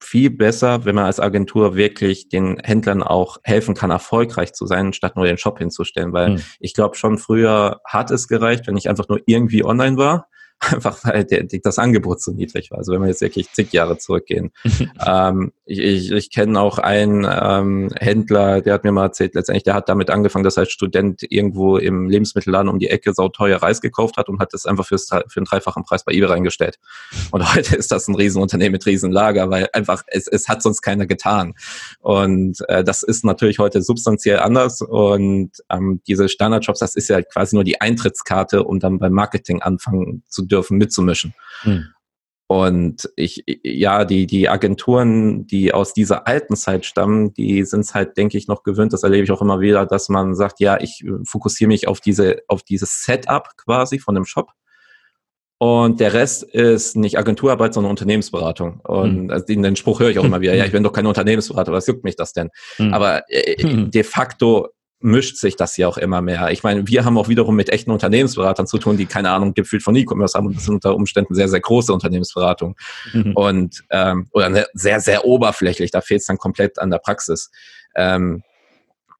viel besser, wenn man als Agentur wirklich den Händlern auch helfen kann, erfolgreich zu sein, statt nur den Shop hinzustellen. Weil hm. ich glaube, schon früher hat es gereicht, wenn ich einfach nur irgendwie online war einfach weil der, das Angebot so niedrig war. Also wenn wir jetzt wirklich zig Jahre zurückgehen. [laughs] ähm, ich ich, ich kenne auch einen ähm, Händler, der hat mir mal erzählt, letztendlich, der hat damit angefangen, dass er als Student irgendwo im Lebensmittelladen um die Ecke sauteuer Reis gekauft hat und hat das einfach fürs, für einen dreifachen Preis bei eBay reingestellt. Und [laughs] heute ist das ein Riesenunternehmen mit Riesenlager, weil einfach es, es hat sonst keiner getan. Und äh, das ist natürlich heute substanziell anders und ähm, diese Standardshops, das ist ja quasi nur die Eintrittskarte, um dann beim Marketing anfangen zu dürfen, mitzumischen. Hm. Und ich, ja, die, die Agenturen, die aus dieser alten Zeit stammen, die sind es halt, denke ich, noch gewöhnt. Das erlebe ich auch immer wieder, dass man sagt, ja, ich fokussiere mich auf diese, auf dieses Setup quasi von dem Shop. Und der Rest ist nicht Agenturarbeit, sondern Unternehmensberatung. Und mhm. den Spruch höre ich auch immer wieder. Ja, [laughs] ich bin doch keine Unternehmensberater, was juckt mich das denn? Mhm. Aber äh, [laughs] de facto mischt sich das ja auch immer mehr. Ich meine, wir haben auch wiederum mit echten Unternehmensberatern zu tun, die keine Ahnung gefühlt von E-Commerce haben und das sind unter Umständen sehr, sehr große Unternehmensberatungen. Mhm. Und ähm, oder ne, sehr, sehr oberflächlich, da fehlt es dann komplett an der Praxis. Ähm,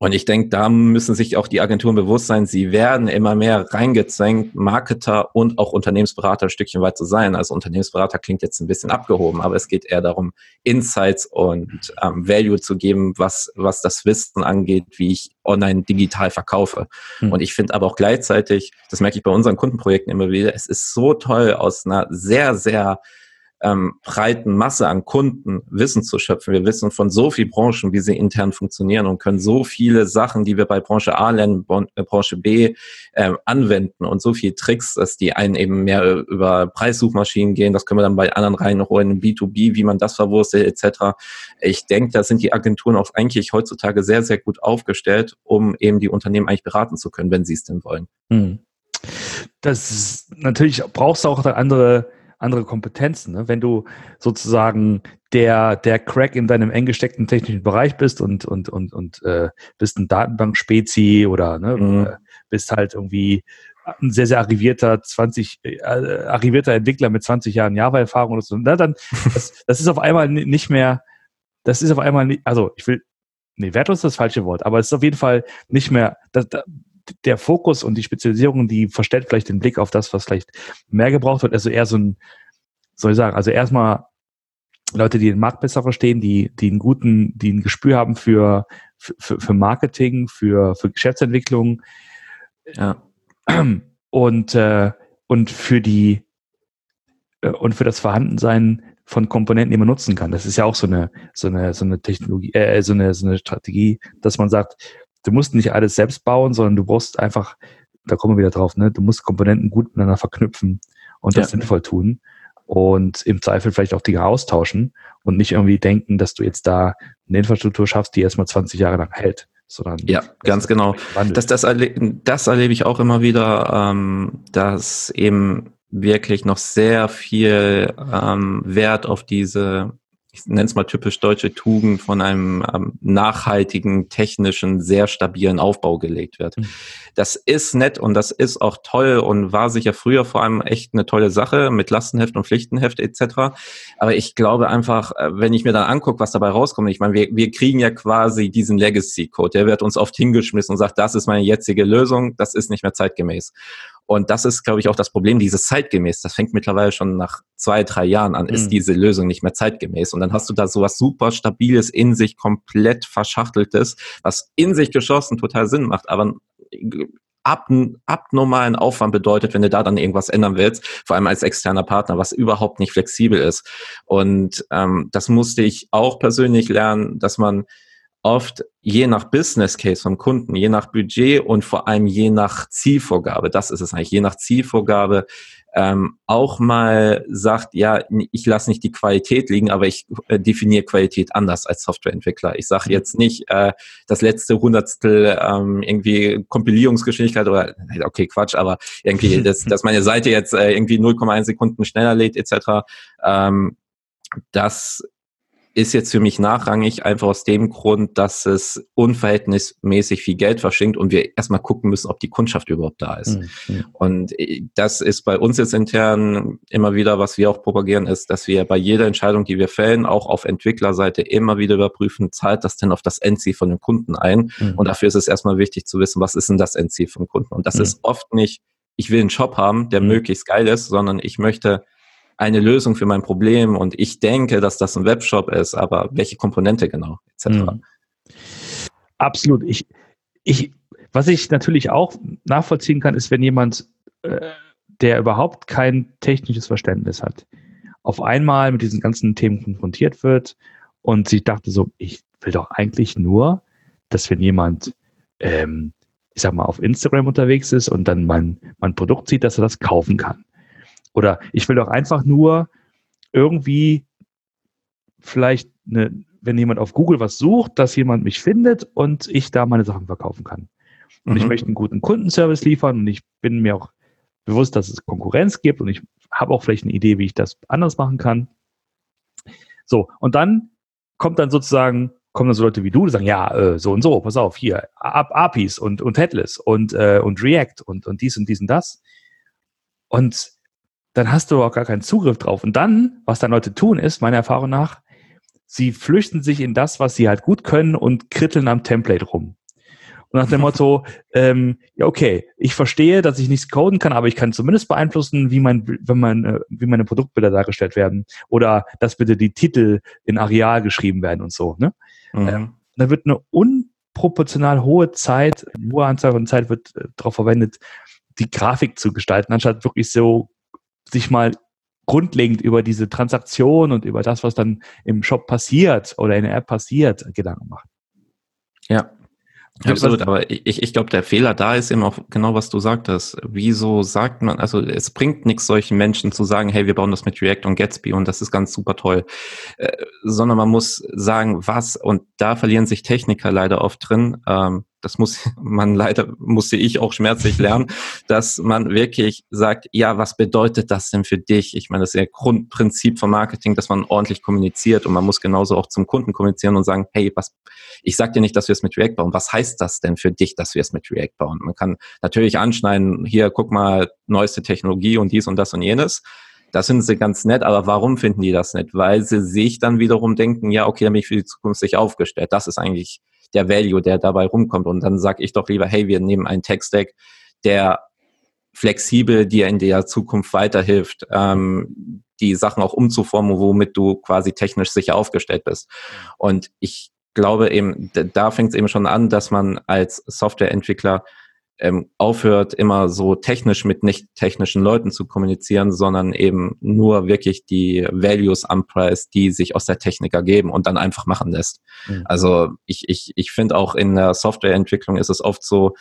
und ich denke, da müssen sich auch die Agenturen bewusst sein, sie werden immer mehr reingezwängt, Marketer und auch Unternehmensberater ein Stückchen weit zu sein. Also Unternehmensberater klingt jetzt ein bisschen abgehoben, aber es geht eher darum, Insights und ähm, Value zu geben, was, was das Wissen angeht, wie ich online digital verkaufe. Hm. Und ich finde aber auch gleichzeitig, das merke ich bei unseren Kundenprojekten immer wieder, es ist so toll aus einer sehr, sehr ähm, breiten Masse an Kunden Wissen zu schöpfen. Wir wissen von so vielen Branchen, wie sie intern funktionieren und können so viele Sachen, die wir bei Branche A lernen, äh, Branche B äh, anwenden und so viele Tricks, dass die einen eben mehr über Preissuchmaschinen gehen. Das können wir dann bei anderen reinholen, B2B, wie man das verwurstet etc. Ich denke, da sind die Agenturen auch eigentlich heutzutage sehr, sehr gut aufgestellt, um eben die Unternehmen eigentlich beraten zu können, wenn sie es denn wollen. Hm. Das natürlich brauchst du auch andere andere Kompetenzen. Ne? Wenn du sozusagen der, der Crack in deinem eng gesteckten technischen Bereich bist und, und, und, und äh, bist ein Datenbank-Spezi oder ne, mhm. Äh, bist halt irgendwie ein sehr, sehr arrivierter 20, äh, arrivierter Entwickler mit 20 Jahren Java-Erfahrung oder so, na, dann, das, das ist auf einmal nicht mehr, das ist auf einmal nicht, also ich will, nee, wertlos ist das falsche Wort, aber es ist auf jeden Fall nicht mehr, das, der Fokus und die Spezialisierung, die verstellt vielleicht den Blick auf das, was vielleicht mehr gebraucht wird. Also eher so ein, soll ich sagen, also erstmal Leute, die den Markt besser verstehen, die, die einen guten, die ein Gespür haben für, für, für Marketing, für, für Geschäftsentwicklung. Ja. Und, äh, und für die, äh, und für das Vorhandensein von Komponenten, die man nutzen kann. Das ist ja auch so eine, so eine, so eine Technologie, äh, so eine, so eine Strategie, dass man sagt, du musst nicht alles selbst bauen, sondern du brauchst einfach, da kommen wir wieder drauf, ne, du musst Komponenten gut miteinander verknüpfen und das ja. sinnvoll tun und im Zweifel vielleicht auch Dinge austauschen und nicht irgendwie denken, dass du jetzt da eine Infrastruktur schaffst, die erstmal 20 Jahre lang hält. Sondern ja, ganz genau. Das, das, erle das erlebe ich auch immer wieder, ähm, dass eben wirklich noch sehr viel ähm, Wert auf diese ich nenne es mal typisch deutsche Tugend von einem ähm, nachhaltigen, technischen, sehr stabilen Aufbau gelegt wird. Mhm. Das ist nett und das ist auch toll und war sicher früher vor allem echt eine tolle Sache mit Lastenheft und Pflichtenheft etc. Aber ich glaube einfach, äh, wenn ich mir dann angucke, was dabei rauskommt, ich meine, wir, wir kriegen ja quasi diesen Legacy-Code, der wird uns oft hingeschmissen und sagt, das ist meine jetzige Lösung, das ist nicht mehr zeitgemäß. Und das ist, glaube ich, auch das Problem, dieses zeitgemäß. Das fängt mittlerweile schon nach zwei, drei Jahren an, ist mhm. diese Lösung nicht mehr zeitgemäß. Und dann hast du da sowas super Stabiles in sich, komplett verschachteltes, was in sich geschossen total Sinn macht, aber ab, abnormalen Aufwand bedeutet, wenn du da dann irgendwas ändern willst, vor allem als externer Partner, was überhaupt nicht flexibel ist. Und ähm, das musste ich auch persönlich lernen, dass man oft je nach Business Case vom Kunden, je nach Budget und vor allem je nach Zielvorgabe, das ist es eigentlich, je nach Zielvorgabe ähm, auch mal sagt, ja, ich lasse nicht die Qualität liegen, aber ich äh, definiere Qualität anders als Softwareentwickler. Ich sage jetzt nicht äh, das letzte Hundertstel ähm, irgendwie Kompilierungsgeschwindigkeit oder okay, Quatsch, aber irgendwie, [laughs] dass, dass meine Seite jetzt äh, irgendwie 0,1 Sekunden schneller lädt etc. Ähm, das ist jetzt für mich nachrangig, einfach aus dem Grund, dass es unverhältnismäßig viel Geld verschenkt und wir erstmal gucken müssen, ob die Kundschaft überhaupt da ist. Mhm. Und äh, das ist bei uns jetzt intern immer wieder, was wir auch propagieren, ist, dass wir bei jeder Entscheidung, die wir fällen, auch auf Entwicklerseite immer wieder überprüfen, zahlt das denn auf das Endziel von dem Kunden ein? Mhm. Und dafür ist es erstmal wichtig zu wissen, was ist denn das Endziel vom Kunden? Und das mhm. ist oft nicht, ich will einen Shop haben, der mhm. möglichst geil ist, sondern ich möchte eine Lösung für mein Problem und ich denke, dass das ein Webshop ist, aber welche Komponente genau, etc. Mhm. Absolut. Ich, ich, was ich natürlich auch nachvollziehen kann, ist, wenn jemand, äh, der überhaupt kein technisches Verständnis hat, auf einmal mit diesen ganzen Themen konfrontiert wird und sich dachte so, ich will doch eigentlich nur, dass wenn jemand, ähm, ich sag mal, auf Instagram unterwegs ist und dann mein, mein Produkt sieht, dass er das kaufen kann. Oder ich will doch einfach nur irgendwie vielleicht, eine, wenn jemand auf Google was sucht, dass jemand mich findet und ich da meine Sachen verkaufen kann. Und mhm. ich möchte einen guten Kundenservice liefern und ich bin mir auch bewusst, dass es Konkurrenz gibt und ich habe auch vielleicht eine Idee, wie ich das anders machen kann. So, und dann kommt dann sozusagen, kommen dann so Leute wie du, die sagen, ja, äh, so und so, pass auf, hier, APIs und, und Headless und, äh, und React und, und dies und dies und das. Und dann hast du auch gar keinen Zugriff drauf. Und dann, was dann Leute tun, ist, meiner Erfahrung nach, sie flüchten sich in das, was sie halt gut können und kritteln am Template rum. Und nach dem [laughs] Motto, ähm, ja, okay, ich verstehe, dass ich nichts coden kann, aber ich kann zumindest beeinflussen, wie mein, wenn mein, äh, wie meine Produktbilder dargestellt werden. Oder dass bitte die Titel in Areal geschrieben werden und so. Ne? Mhm. Ähm, da wird eine unproportional hohe Zeit, hohe Anzahl von Zeit wird äh, darauf verwendet, die Grafik zu gestalten, anstatt wirklich so sich mal grundlegend über diese Transaktion und über das, was dann im Shop passiert oder in der App passiert, Gedanken machen. Ja, Absolut, aber ich, ich glaube, der Fehler da ist eben auch genau, was du sagtest. Wieso sagt man, also es bringt nichts, solchen Menschen zu sagen, hey, wir bauen das mit React und Gatsby und das ist ganz super toll, äh, sondern man muss sagen, was, und da verlieren sich Techniker leider oft drin, ähm, das muss [laughs] man leider, musste ich auch schmerzlich lernen, dass man wirklich sagt, ja, was bedeutet das denn für dich? Ich meine, das ist ja Grundprinzip von Marketing, dass man ordentlich kommuniziert und man muss genauso auch zum Kunden kommunizieren und sagen, hey, was, ich sag dir nicht, dass wir es mit React bauen. Was heißt das denn für dich, dass wir es mit React bauen? Man kann natürlich anschneiden, hier, guck mal, neueste Technologie und dies und das und jenes. Das finden sie ganz nett, aber warum finden die das nett? Weil sie sich dann wiederum denken, ja, okay, dann bin ich für die Zukunft sich aufgestellt. Das ist eigentlich der Value, der dabei rumkommt. Und dann sage ich doch lieber, hey, wir nehmen einen Tech-Stack, der flexibel dir in der Zukunft weiterhilft, ähm, die Sachen auch umzuformen, womit du quasi technisch sicher aufgestellt bist. Und ich glaube eben, da fängt es eben schon an, dass man als Softwareentwickler ähm, aufhört, immer so technisch mit nicht technischen Leuten zu kommunizieren, sondern eben nur wirklich die Values am Preis, die sich aus der Technik ergeben und dann einfach machen lässt. Mhm. Also ich, ich, ich finde auch in der Softwareentwicklung ist es oft so,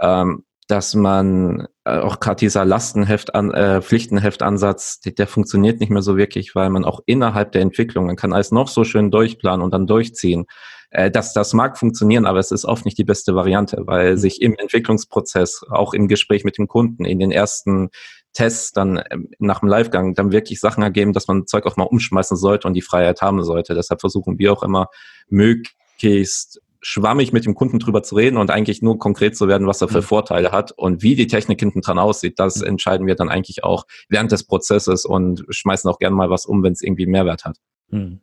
ähm, dass man äh, auch gerade dieser Lastenheft an, äh, Pflichtenheftansatz, der, der funktioniert nicht mehr so wirklich, weil man auch innerhalb der Entwicklung, man kann alles noch so schön durchplanen und dann durchziehen. Äh, das, das mag funktionieren, aber es ist oft nicht die beste Variante, weil mhm. sich im Entwicklungsprozess, auch im Gespräch mit dem Kunden, in den ersten Tests dann ähm, nach dem Livegang dann wirklich Sachen ergeben, dass man Zeug auch mal umschmeißen sollte und die Freiheit haben sollte. Deshalb versuchen wir auch immer möglichst schwammig mit dem Kunden drüber zu reden und eigentlich nur konkret zu werden, was er für mhm. Vorteile hat und wie die Technik hinten dran aussieht, das mhm. entscheiden wir dann eigentlich auch während des Prozesses und schmeißen auch gerne mal was um, wenn es irgendwie Mehrwert hat. Mhm.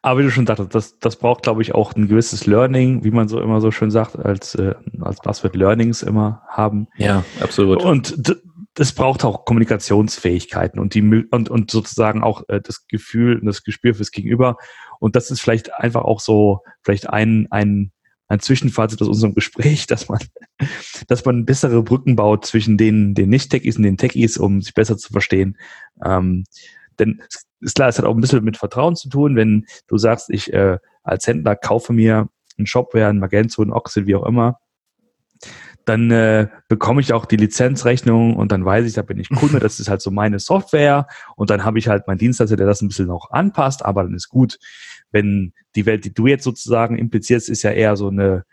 Aber wie du schon sagtest, das, das braucht, glaube ich, auch ein gewisses Learning, wie man so immer so schön sagt, als, äh, als Buzzword Learnings immer haben. Ja, absolut. Und das braucht auch Kommunikationsfähigkeiten und die und, und sozusagen auch äh, das Gefühl und das Gespür fürs Gegenüber. Und das ist vielleicht einfach auch so, vielleicht ein, ein, ein Zwischenfazit aus unserem Gespräch, [laughs] dass man, dass man bessere Brücken baut zwischen den, den Nicht-Techies und den Techies, um sich besser zu verstehen. Ähm, denn ist klar, es hat auch ein bisschen mit Vertrauen zu tun, wenn du sagst, ich äh, als Händler kaufe mir einen Shopware, ein Magento, ein Oxid, wie auch immer, dann äh, bekomme ich auch die Lizenzrechnung und dann weiß ich, da bin ich Kunde, das ist halt so meine Software und dann habe ich halt meinen Dienstleister, der das ein bisschen noch anpasst, aber dann ist gut. Wenn die Welt, die du jetzt sozusagen implizierst, ist ja eher so eine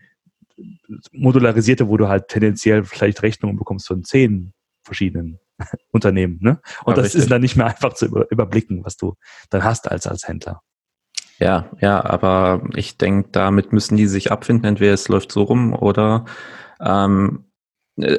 modularisierte, wo du halt tendenziell vielleicht Rechnungen bekommst von zehn verschiedenen [laughs] Unternehmen. Ne? Und ja, das richtig. ist dann nicht mehr einfach zu über, überblicken, was du dann hast als, als Händler. Ja, ja, aber ich denke, damit müssen die sich abfinden. Entweder es läuft so rum oder ähm,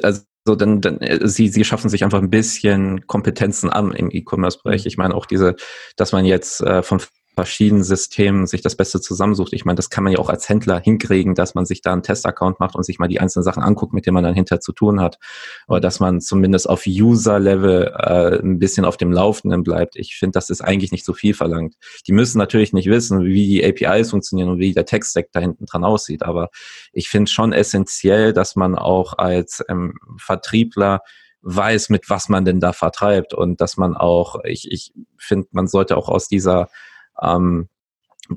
also dann, dann sie, sie schaffen sich einfach ein bisschen Kompetenzen an im E-Commerce-Bereich. Mhm. Ich meine auch diese, dass man jetzt äh, von verschiedenen Systemen sich das Beste zusammensucht. Ich meine, das kann man ja auch als Händler hinkriegen, dass man sich da einen Test-Account macht und sich mal die einzelnen Sachen anguckt, mit denen man dann hinterher zu tun hat. Oder dass man zumindest auf User-Level äh, ein bisschen auf dem Laufenden bleibt. Ich finde, das ist eigentlich nicht so viel verlangt. Die müssen natürlich nicht wissen, wie die APIs funktionieren und wie der Tech-Stack da hinten dran aussieht. Aber ich finde schon essentiell, dass man auch als ähm, Vertriebler weiß, mit was man denn da vertreibt und dass man auch, ich, ich finde, man sollte auch aus dieser ähm,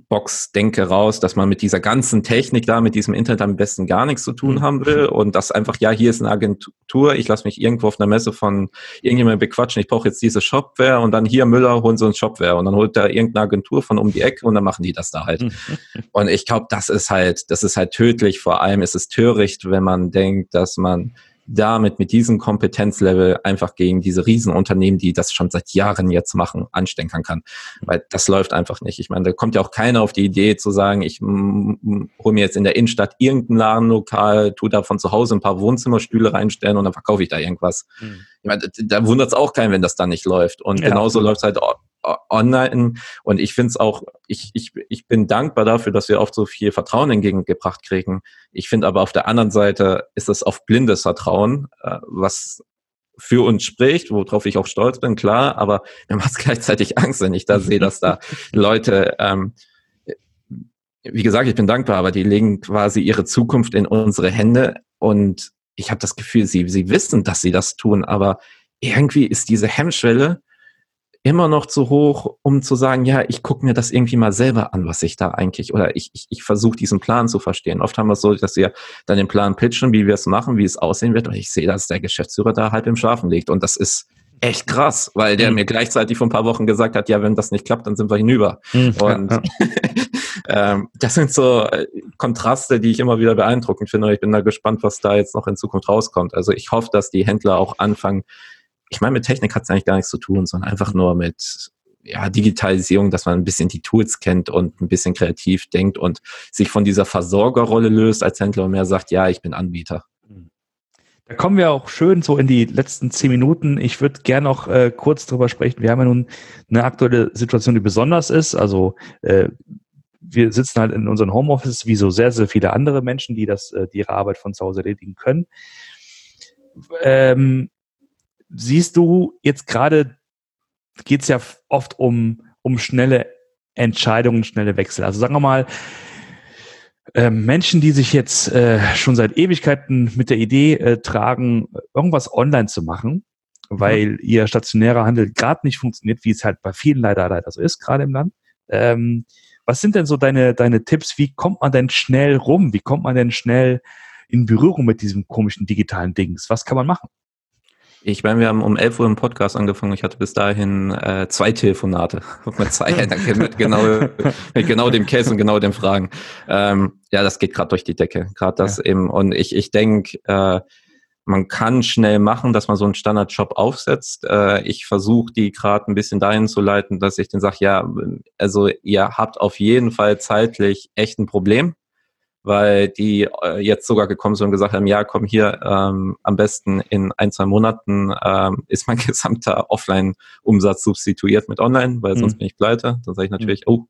Box denke raus, dass man mit dieser ganzen Technik da, mit diesem Internet am besten gar nichts zu tun mhm. haben will [laughs] und das einfach, ja, hier ist eine Agentur, ich lasse mich irgendwo auf einer Messe von irgendjemandem bequatschen, ich brauche jetzt diese Shopware und dann hier Müller holen so ein Shopware und dann holt da irgendeine Agentur von um die Ecke und dann machen die das da halt. [laughs] Und ich glaube, das ist halt, das ist halt tödlich, vor allem ist es töricht, wenn man denkt, dass man damit mit diesem Kompetenzlevel einfach gegen diese Riesenunternehmen, die das schon seit Jahren jetzt machen, anstenkern kann. Weil das läuft einfach nicht. Ich meine, da kommt ja auch keiner auf die Idee zu sagen, ich hole mir jetzt in der Innenstadt irgendein Ladenlokal, tu da von zu Hause ein paar Wohnzimmerstühle reinstellen und dann verkaufe ich da irgendwas. Mhm. Ich meine, da wundert es auch keinen, wenn das dann nicht läuft. Und ja. genauso läuft es halt online. Und ich finde es auch, ich, ich, ich bin dankbar dafür, dass wir oft so viel Vertrauen entgegengebracht kriegen. Ich finde aber auf der anderen Seite ist es auf blindes Vertrauen, äh, was für uns spricht, worauf ich auch stolz bin, klar, aber mir macht es [laughs] gleichzeitig Angst, wenn ich da sehe, dass da [laughs] Leute, ähm, wie gesagt, ich bin dankbar, aber die legen quasi ihre Zukunft in unsere Hände und ich habe das Gefühl, sie, sie wissen, dass sie das tun, aber irgendwie ist diese Hemmschwelle immer noch zu hoch, um zu sagen, ja, ich gucke mir das irgendwie mal selber an, was ich da eigentlich, oder ich, ich, ich versuche diesen Plan zu verstehen. Oft haben wir es so, dass wir dann den Plan pitchen, wie wir es machen, wie es aussehen wird, und ich sehe, dass der Geschäftsführer da halb im Schlafen liegt. Und das ist echt krass, weil der mhm. mir gleichzeitig vor ein paar Wochen gesagt hat, ja, wenn das nicht klappt, dann sind wir hinüber. Mhm. Und ja, [laughs] ähm, das sind so äh, Kontraste, die ich immer wieder beeindruckend finde. Und ich bin da gespannt, was da jetzt noch in Zukunft rauskommt. Also ich hoffe, dass die Händler auch anfangen, ich meine, mit Technik hat es eigentlich gar nichts zu tun, sondern einfach nur mit ja, Digitalisierung, dass man ein bisschen die Tools kennt und ein bisschen kreativ denkt und sich von dieser Versorgerrolle löst als Händler und mehr sagt, ja, ich bin Anbieter. Da kommen wir auch schön so in die letzten zehn Minuten. Ich würde gerne noch äh, kurz drüber sprechen. Wir haben ja nun eine aktuelle Situation, die besonders ist. Also äh, wir sitzen halt in unseren Homeoffices wie so sehr, sehr viele andere Menschen, die das, äh, die ihre Arbeit von zu Hause erledigen können. Ähm, siehst du jetzt gerade, geht es ja oft um, um schnelle Entscheidungen, schnelle Wechsel. Also sagen wir mal, äh, Menschen, die sich jetzt äh, schon seit Ewigkeiten mit der Idee äh, tragen, irgendwas online zu machen, weil mhm. ihr stationärer Handel gerade nicht funktioniert, wie es halt bei vielen leider leider so ist, gerade im Land. Ähm, was sind denn so deine, deine Tipps? Wie kommt man denn schnell rum? Wie kommt man denn schnell in Berührung mit diesem komischen digitalen Dings? Was kann man machen? Ich meine, wir haben um 11 Uhr im Podcast angefangen. Ich hatte bis dahin äh, zwei Telefonate [laughs] mit zwei [laughs] mit genau, mit genau dem Case und genau den Fragen. Ähm, ja, das geht gerade durch die Decke. Gerade das ja. eben. Und ich, ich denke, äh, man kann schnell machen, dass man so einen Standard-Job aufsetzt. Äh, ich versuche die gerade ein bisschen dahin zu leiten, dass ich den sage, ja, also ihr habt auf jeden Fall zeitlich echt ein Problem weil die äh, jetzt sogar gekommen sind und gesagt haben, ja, komm hier, ähm, am besten in ein, zwei Monaten ähm, ist mein [laughs] gesamter Offline-Umsatz substituiert mit Online, weil sonst mhm. bin ich pleite. Dann sage ich natürlich, mhm. oh,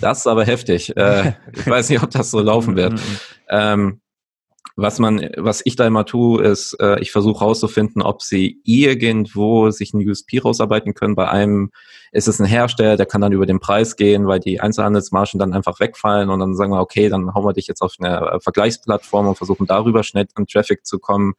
Das ist aber heftig. Äh, ich weiß nicht, ob das so laufen [laughs] wird. Mhm. ähm, was man, was ich da immer tue, ist, äh, ich versuche herauszufinden, ob sie irgendwo sich ein USP rausarbeiten können. Bei einem ist es ein Hersteller, der kann dann über den Preis gehen, weil die Einzelhandelsmargen dann einfach wegfallen und dann sagen wir, okay, dann hauen wir dich jetzt auf eine Vergleichsplattform und versuchen darüber schnell an Traffic zu kommen.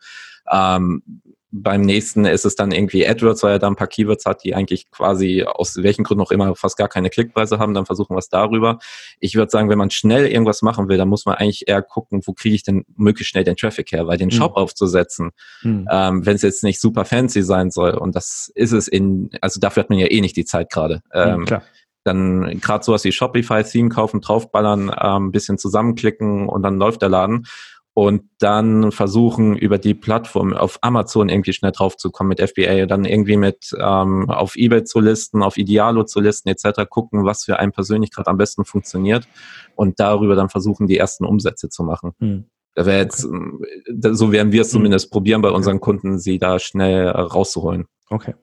Ähm, beim nächsten ist es dann irgendwie AdWords, weil er da ein paar Keywords hat, die eigentlich quasi aus welchen Gründen auch immer fast gar keine Klickpreise haben, dann versuchen wir es darüber. Ich würde sagen, wenn man schnell irgendwas machen will, dann muss man eigentlich eher gucken, wo kriege ich denn möglichst schnell den Traffic her, weil den hm. Shop aufzusetzen, hm. ähm, wenn es jetzt nicht super fancy sein soll und das ist es in, also dafür hat man ja eh nicht die Zeit gerade. Hm, ähm, ja, dann gerade sowas wie Shopify-Theme kaufen, draufballern, ähm, ein bisschen zusammenklicken und dann läuft der Laden und dann versuchen, über die Plattform auf Amazon irgendwie schnell draufzukommen mit FBA, dann irgendwie mit ähm, auf Ebay zu listen, auf Idealo zu listen etc., gucken, was für einen persönlich gerade am besten funktioniert und darüber dann versuchen, die ersten Umsätze zu machen. Hm. Da wäre jetzt, okay. so werden wir es hm. zumindest hm. probieren, bei unseren Kunden, sie da schnell rauszuholen. Okay.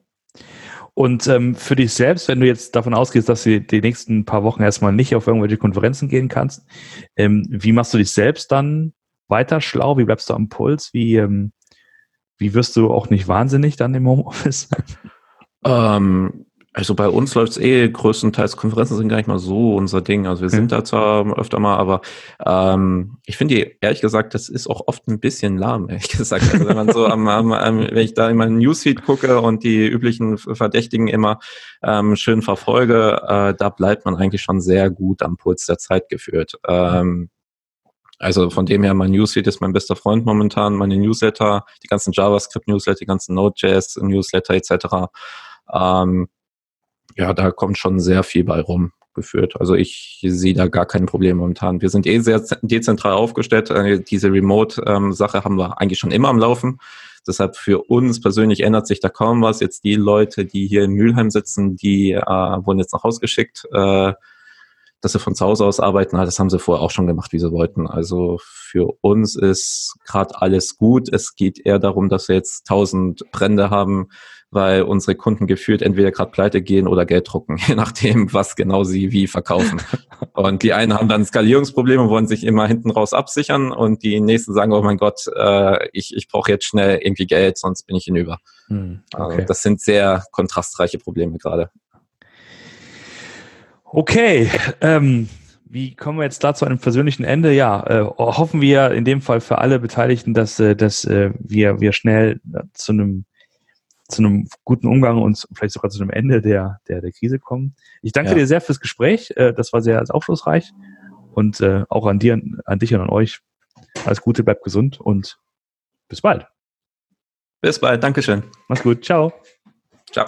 Und ähm, für dich selbst, wenn du jetzt davon ausgehst, dass du die nächsten paar Wochen erstmal nicht auf irgendwelche Konferenzen gehen kannst, ähm, wie machst du dich selbst dann weiter schlau? Wie bleibst du am Puls? Wie, ähm, wie wirst du auch nicht wahnsinnig dann im Homeoffice? Ähm, also bei uns läuft es eh größtenteils, Konferenzen sind gar nicht mal so unser Ding. Also wir sind ja. da zwar öfter mal, aber ähm, ich finde ehrlich gesagt, das ist auch oft ein bisschen lahm, ehrlich gesagt. Also wenn man so am, am, am wenn ich da in meinen Newsfeed gucke und die üblichen Verdächtigen immer ähm, schön verfolge, äh, da bleibt man eigentlich schon sehr gut am Puls der Zeit geführt. Ähm, also von dem her, mein Newsfeed ist mein bester Freund momentan, meine Newsletter, die ganzen JavaScript-Newsletter, die ganzen Node.js-Newsletter etc. Ähm, ja, da kommt schon sehr viel bei rum geführt. Also ich sehe da gar kein Problem momentan. Wir sind eh sehr dezentral aufgestellt. Äh, diese Remote-Sache ähm, haben wir eigentlich schon immer am Laufen. Deshalb für uns persönlich ändert sich da kaum was. Jetzt die Leute, die hier in Mülheim sitzen, die äh, wurden jetzt nach Hause geschickt. Äh, dass sie von zu Hause aus arbeiten, das haben sie vorher auch schon gemacht, wie sie wollten. Also für uns ist gerade alles gut. Es geht eher darum, dass wir jetzt tausend Brände haben, weil unsere Kunden gefühlt entweder gerade pleite gehen oder Geld drucken, [laughs] je nachdem, was genau sie wie verkaufen. [laughs] und die einen haben dann Skalierungsprobleme, wollen sich immer hinten raus absichern und die nächsten sagen, oh mein Gott, äh, ich, ich brauche jetzt schnell irgendwie Geld, sonst bin ich hinüber. Hm, okay. also das sind sehr kontrastreiche Probleme gerade. Okay, ähm, wie kommen wir jetzt da zu einem persönlichen Ende? Ja, äh, hoffen wir in dem Fall für alle Beteiligten, dass, äh, dass äh, wir, wir schnell zu einem zu einem guten Umgang und vielleicht sogar zu einem Ende der, der, der Krise kommen. Ich danke ja. dir sehr fürs Gespräch. Äh, das war sehr aufschlussreich. Und äh, auch an dir, an dich und an euch. Alles Gute, bleibt gesund und bis bald. Bis bald. Dankeschön. Mach's gut. Ciao. Ciao.